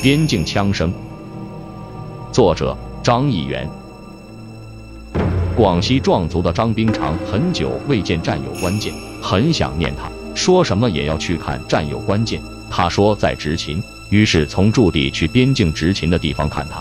边境枪声。作者张义元。广西壮族的张兵长很久未见战友关键，很想念他，说什么也要去看战友关键。他说在执勤，于是从驻地去边境执勤的地方看他。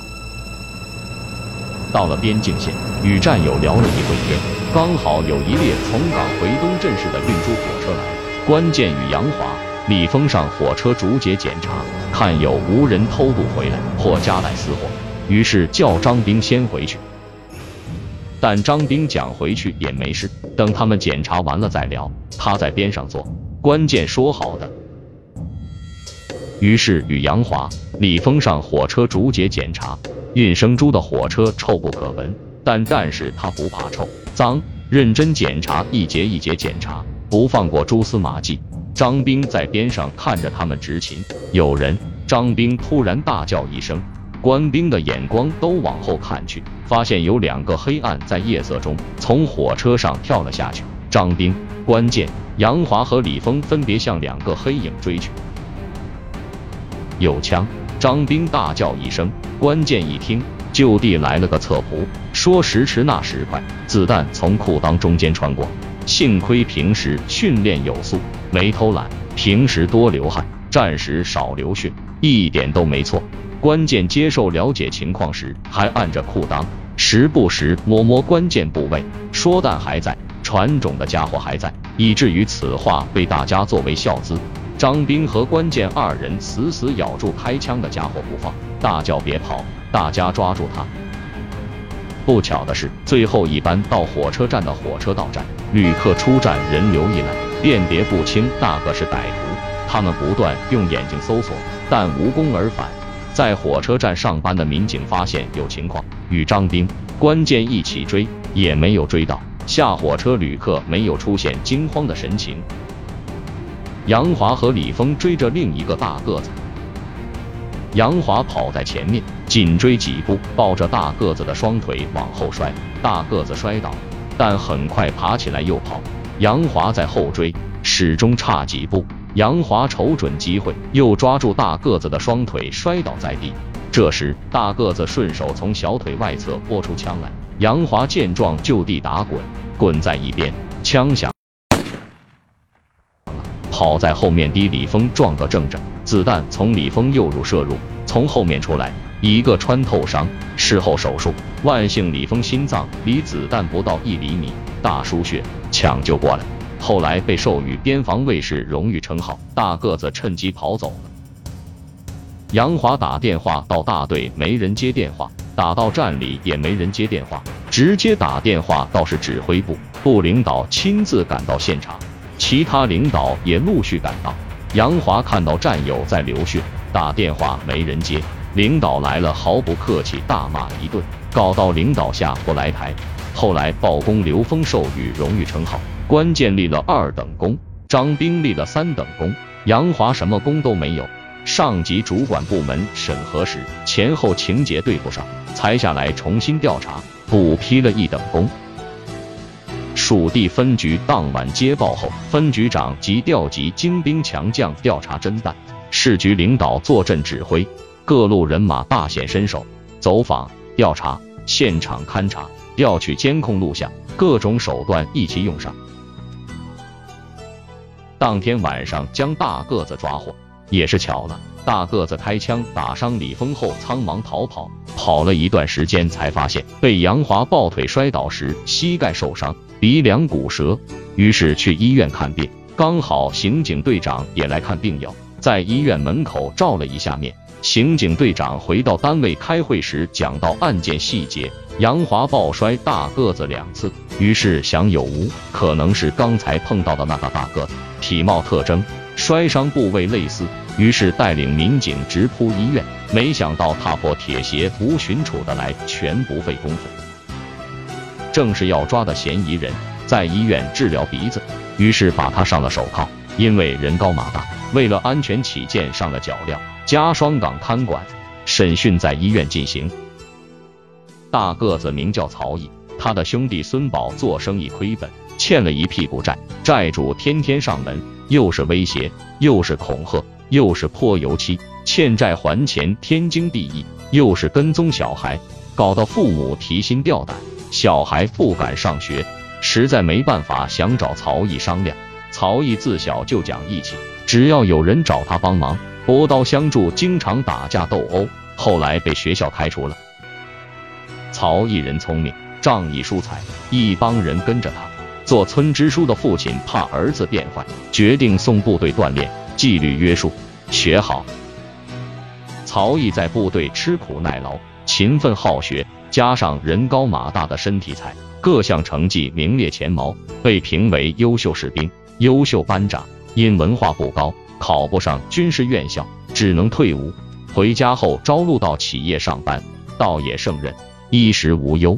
到了边境线，与战友聊了一会天，刚好有一列从港回东镇市的运输火车来，关键与杨华、李峰上火车逐节检查，看有无人偷渡回来或夹带私货，于是叫张兵先回去。但张兵讲回去也没事，等他们检查完了再聊。他在边上坐，关键说好的。于是与杨华、李峰上火车逐节检查，运生猪的火车臭不可闻，但战士他不怕臭脏，认真检查，一节一节检查，不放过蛛丝马迹。张兵在边上看着他们执勤，有人，张兵突然大叫一声。官兵的眼光都往后看去，发现有两个黑暗在夜色中从火车上跳了下去。张兵、关键、杨华和李峰分别向两个黑影追去。有枪！张兵大叫一声，关键一听，就地来了个侧扑，说时迟那时快，子弹从裤裆中间穿过。幸亏平时训练有素，没偷懒，平时多流汗，战时少流血，一点都没错。关键接受了解情况时，还按着裤裆，时不时摸摸关键部位，说弹还在，传种的家伙还在，以至于此话被大家作为笑资。张兵和关键二人死死咬住开枪的家伙不放，大叫别跑，大家抓住他。不巧的是，最后一班到火车站的火车到站，旅客出站人流一来，辨别不清那个是歹徒，他们不断用眼睛搜索，但无功而返。在火车站上班的民警发现有情况，与张兵、关键一起追，也没有追到。下火车旅客没有出现惊慌的神情。杨华和李峰追着另一个大个子，杨华跑在前面，紧追几步，抱着大个子的双腿往后摔，大个子摔倒，但很快爬起来又跑。杨华在后追，始终差几步。杨华瞅准机会，又抓住大个子的双腿，摔倒在地。这时，大个子顺手从小腿外侧拨出枪来。杨华见状，就地打滚，滚在一边。枪响，跑在后面的李峰撞个正着，子弹从李峰右乳射入，从后面出来一个穿透伤。事后手术，万幸李峰心脏离子弹不到一厘米，大输血，抢救过来。后来被授予边防卫士荣誉称号，大个子趁机跑走了。杨华打电话到大队，没人接电话；打到站里也没人接电话，直接打电话到是指挥部，部领导亲自赶到现场，其他领导也陆续赶到。杨华看到战友在流血，打电话没人接，领导来了毫不客气大骂一顿，搞到领导下不来台。后来报功，刘峰授予荣誉称号。关键立了二等功，张兵立了三等功，杨华什么功都没有。上级主管部门审核时前后情节对不上，裁下来重新调查，补批了一等功。属地分局当晚接报后，分局长即调集精兵强将调查侦办，市局领导坐镇指挥，各路人马大显身手，走访调查、现场勘查、调取监控录像，各种手段一起用上。当天晚上将大个子抓获，也是巧了。大个子开枪打伤李峰后，苍忙逃跑，跑了一段时间才发现被杨华抱腿摔倒时膝盖受伤，鼻梁骨折，于是去医院看病。刚好刑警队长也来看病友，在医院门口照了一下面。刑警队长回到单位开会时讲到案件细节，杨华抱摔大个子两次，于是想有无可能是刚才碰到的那个大个子。体貌特征、摔伤部位类似，于是带领民警直扑医院。没想到踏破铁鞋无寻处的来，全不费功夫。正是要抓的嫌疑人，在医院治疗鼻子，于是把他上了手铐。因为人高马大，为了安全起见，上了脚镣，加双杠看管。审讯在医院进行。大个子名叫曹毅，他的兄弟孙宝做生意亏本。欠了一屁股债，债主天天上门，又是威胁，又是恐吓，又是泼油漆，欠债还钱天经地义，又是跟踪小孩，搞得父母提心吊胆，小孩不敢上学，实在没办法，想找曹毅商量。曹毅自小就讲义气，只要有人找他帮忙，拔刀相助，经常打架斗殴，后来被学校开除了。曹毅人聪明，仗义疏财，一帮人跟着他。做村支书的父亲怕儿子变坏，决定送部队锻炼，纪律约束，学好。曹毅在部队吃苦耐劳，勤奋好学，加上人高马大的身体才，各项成绩名列前茅，被评为优秀士兵。优秀班长因文化不高，考不上军事院校，只能退伍。回家后招录到企业上班，倒也胜任，衣食无忧。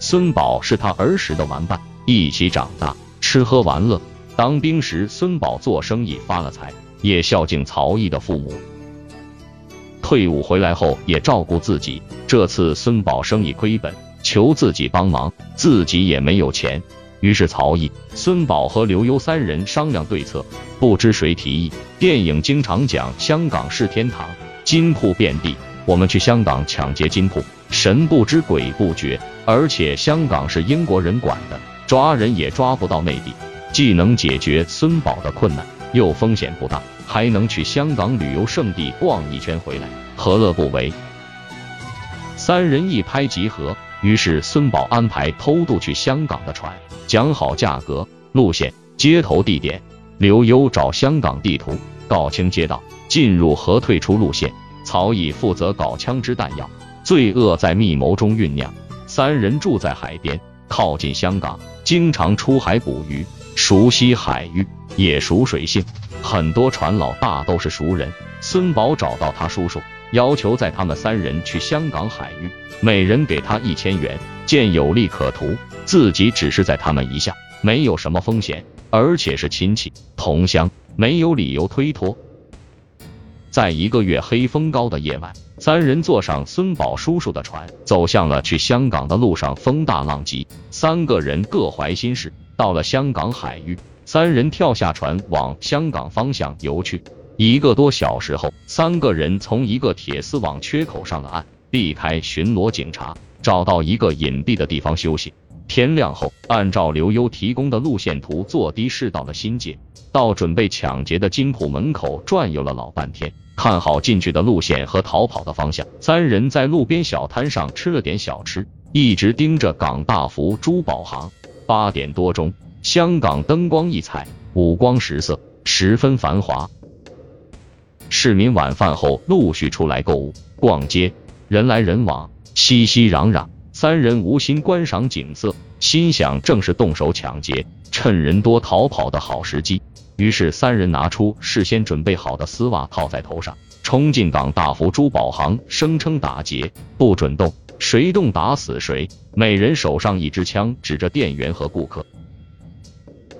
孙宝是他儿时的玩伴，一起长大，吃喝玩乐。当兵时，孙宝做生意发了财，也孝敬曹毅的父母。退伍回来后，也照顾自己。这次孙宝生意亏本，求自己帮忙，自己也没有钱。于是曹毅、孙宝和刘优三人商量对策，不知谁提议。电影经常讲香港是天堂，金铺遍地，我们去香港抢劫金铺，神不知鬼不觉。而且香港是英国人管的，抓人也抓不到内地，既能解决孙宝的困难，又风险不大，还能去香港旅游胜地逛一圈回来，何乐不为？三人一拍即合。于是孙宝安排偷渡去香港的船，讲好价格、路线、接头地点。刘优找香港地图，搞清街道、进入和退出路线。曹毅负责搞枪支弹药。罪恶在密谋中酝酿。三人住在海边，靠近香港，经常出海捕鱼，熟悉海域，也熟水性。很多船老大都是熟人。孙宝找到他叔叔。要求在他们三人去香港海域，每人给他一千元，见有利可图，自己只是在他们一下，没有什么风险，而且是亲戚同乡，没有理由推脱。在一个月黑风高的夜晚，三人坐上孙宝叔叔的船，走向了去香港的路上，风大浪急，三个人各怀心事。到了香港海域，三人跳下船，往香港方向游去。一个多小时后，三个人从一个铁丝网缺口上了岸，避开巡逻警察，找到一个隐蔽的地方休息。天亮后，按照刘优提供的路线图，坐的士到了新界，到准备抢劫的金铺门口转悠了老半天，看好进去的路线和逃跑的方向。三人在路边小摊上吃了点小吃，一直盯着港大福珠宝行。八点多钟，香港灯光异彩，五光十色，十分繁华。市民晚饭后陆续出来购物、逛街，人来人往，熙熙攘攘。三人无心观赏景色，心想正是动手抢劫、趁人多逃跑的好时机。于是三人拿出事先准备好的丝袜套在头上，冲进港大福珠宝行，声称打劫不准动，谁动打死谁。每人手上一支枪，指着店员和顾客。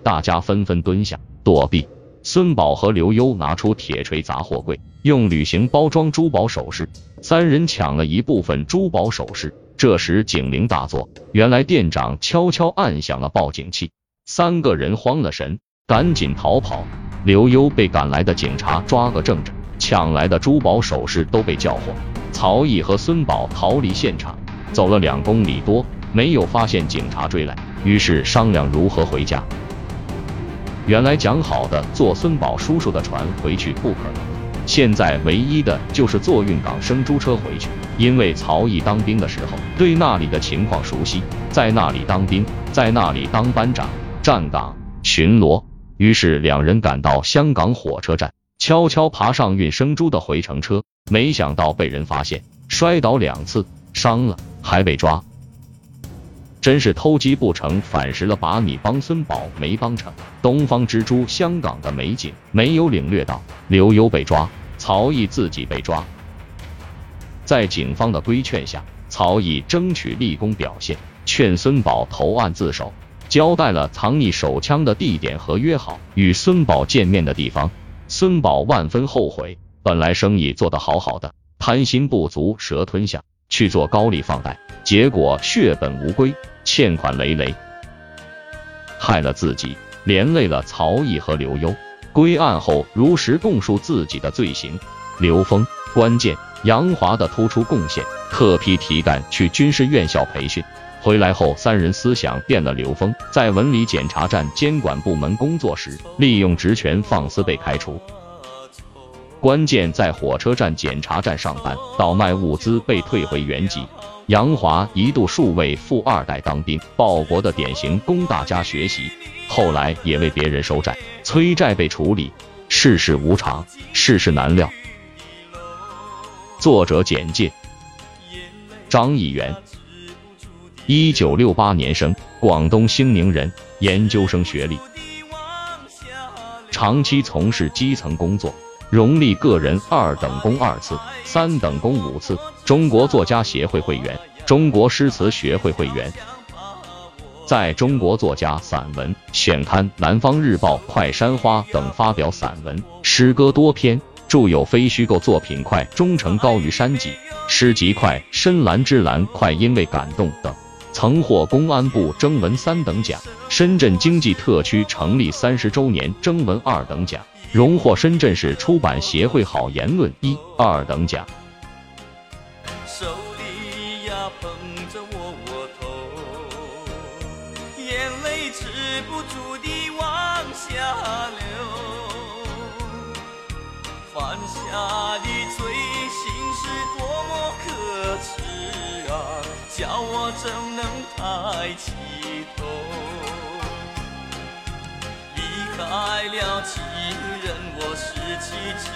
大家纷纷蹲下躲避。孙宝和刘优拿出铁锤砸货柜，用铝型包装珠宝首饰。三人抢了一部分珠宝首饰。这时警铃大作，原来店长悄悄按响了报警器。三个人慌了神，赶紧逃跑。刘优被赶来的警察抓个正着，抢来的珠宝首饰都被叫获。曹毅和孙宝逃离现场，走了两公里多，没有发现警察追来，于是商量如何回家。原来讲好的坐孙宝叔叔的船回去不可能，现在唯一的就是坐运港生猪车回去。因为曹毅当兵的时候对那里的情况熟悉，在那里当兵，在那里当班长、站岗、巡逻。于是两人赶到香港火车站，悄悄爬上运生猪的回程车，没想到被人发现，摔倒两次，伤了，还被抓。真是偷鸡不成反蚀了把米，帮孙宝没帮成。东方之珠，香港的美景没有领略到。刘优被抓，曹毅自己被抓。在警方的规劝下，曹毅争取立功表现，劝孙宝投案自首，交代了藏匿手枪的地点和约好与孙宝见面的地方。孙宝万分后悔，本来生意做得好好的，贪心不足蛇吞象，去做高利放贷。结果血本无归，欠款累累，害了自己，连累了曹毅和刘优。归案后如实供述自己的罪行。刘峰、关键、杨华的突出贡献，特批提干去军事院校培训。回来后，三人思想变了。刘峰在文理检查站监管部门工作时，利用职权放肆被开除。关键在火车站检查站上班，倒卖物资被退回原籍。杨华一度数为富二代当兵报国的典型，供大家学习。后来也为别人收债催债被处理。世事无常，世事难料。作者简介：张义元，一九六八年生，广东兴宁人，研究生学历，长期从事基层工作。荣立个人二等功二次，三等功五次，中国作家协会会员，中国诗词学会会员，在中国作家散文选刊《南方日报》《快山花》等发表散文、诗歌多篇，著有非虚构作品《快忠诚高于山脊》，诗集《快深蓝之蓝》《快因为感动》等，曾获公安部征文三等奖，深圳经济特区成立三十周年征文二等奖。荣获深圳市出版协会好言论一二等奖。手里呀捧着窝窝头，眼泪止不住地往下流。犯下的罪行是多么可耻啊！叫我怎能抬起头？离开了亲人，我失去自，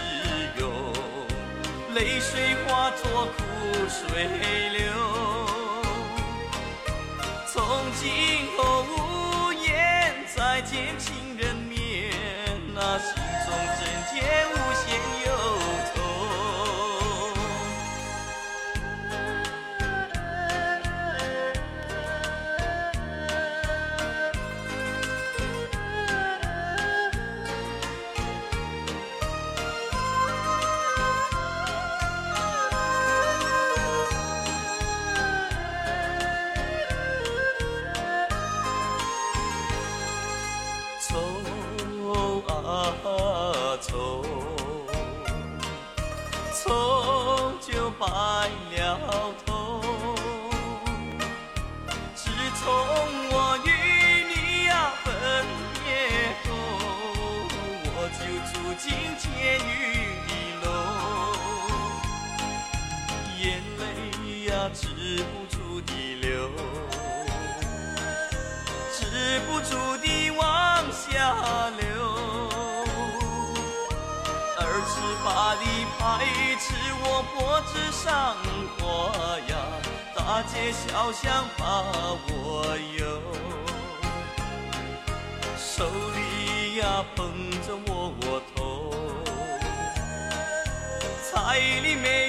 泪水化作苦水流。从今后无言再见情人面，那心中真见无限上花呀，大。街小巷把我游，手里呀捧着窝窝头，菜里没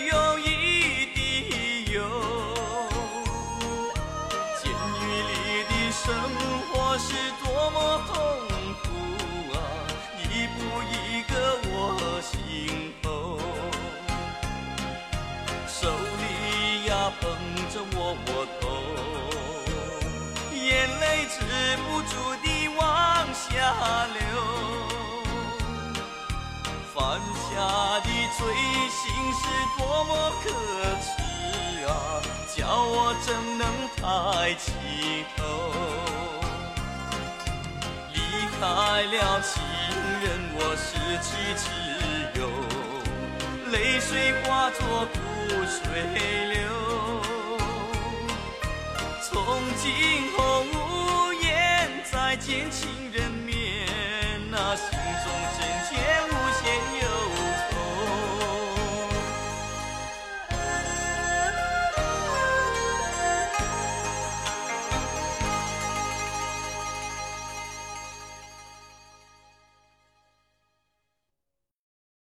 止不住地往下流。犯下的罪行是多么可耻啊！叫我怎能抬起头？离开了情人，我失去自由，泪水化作苦水流。从今坚强，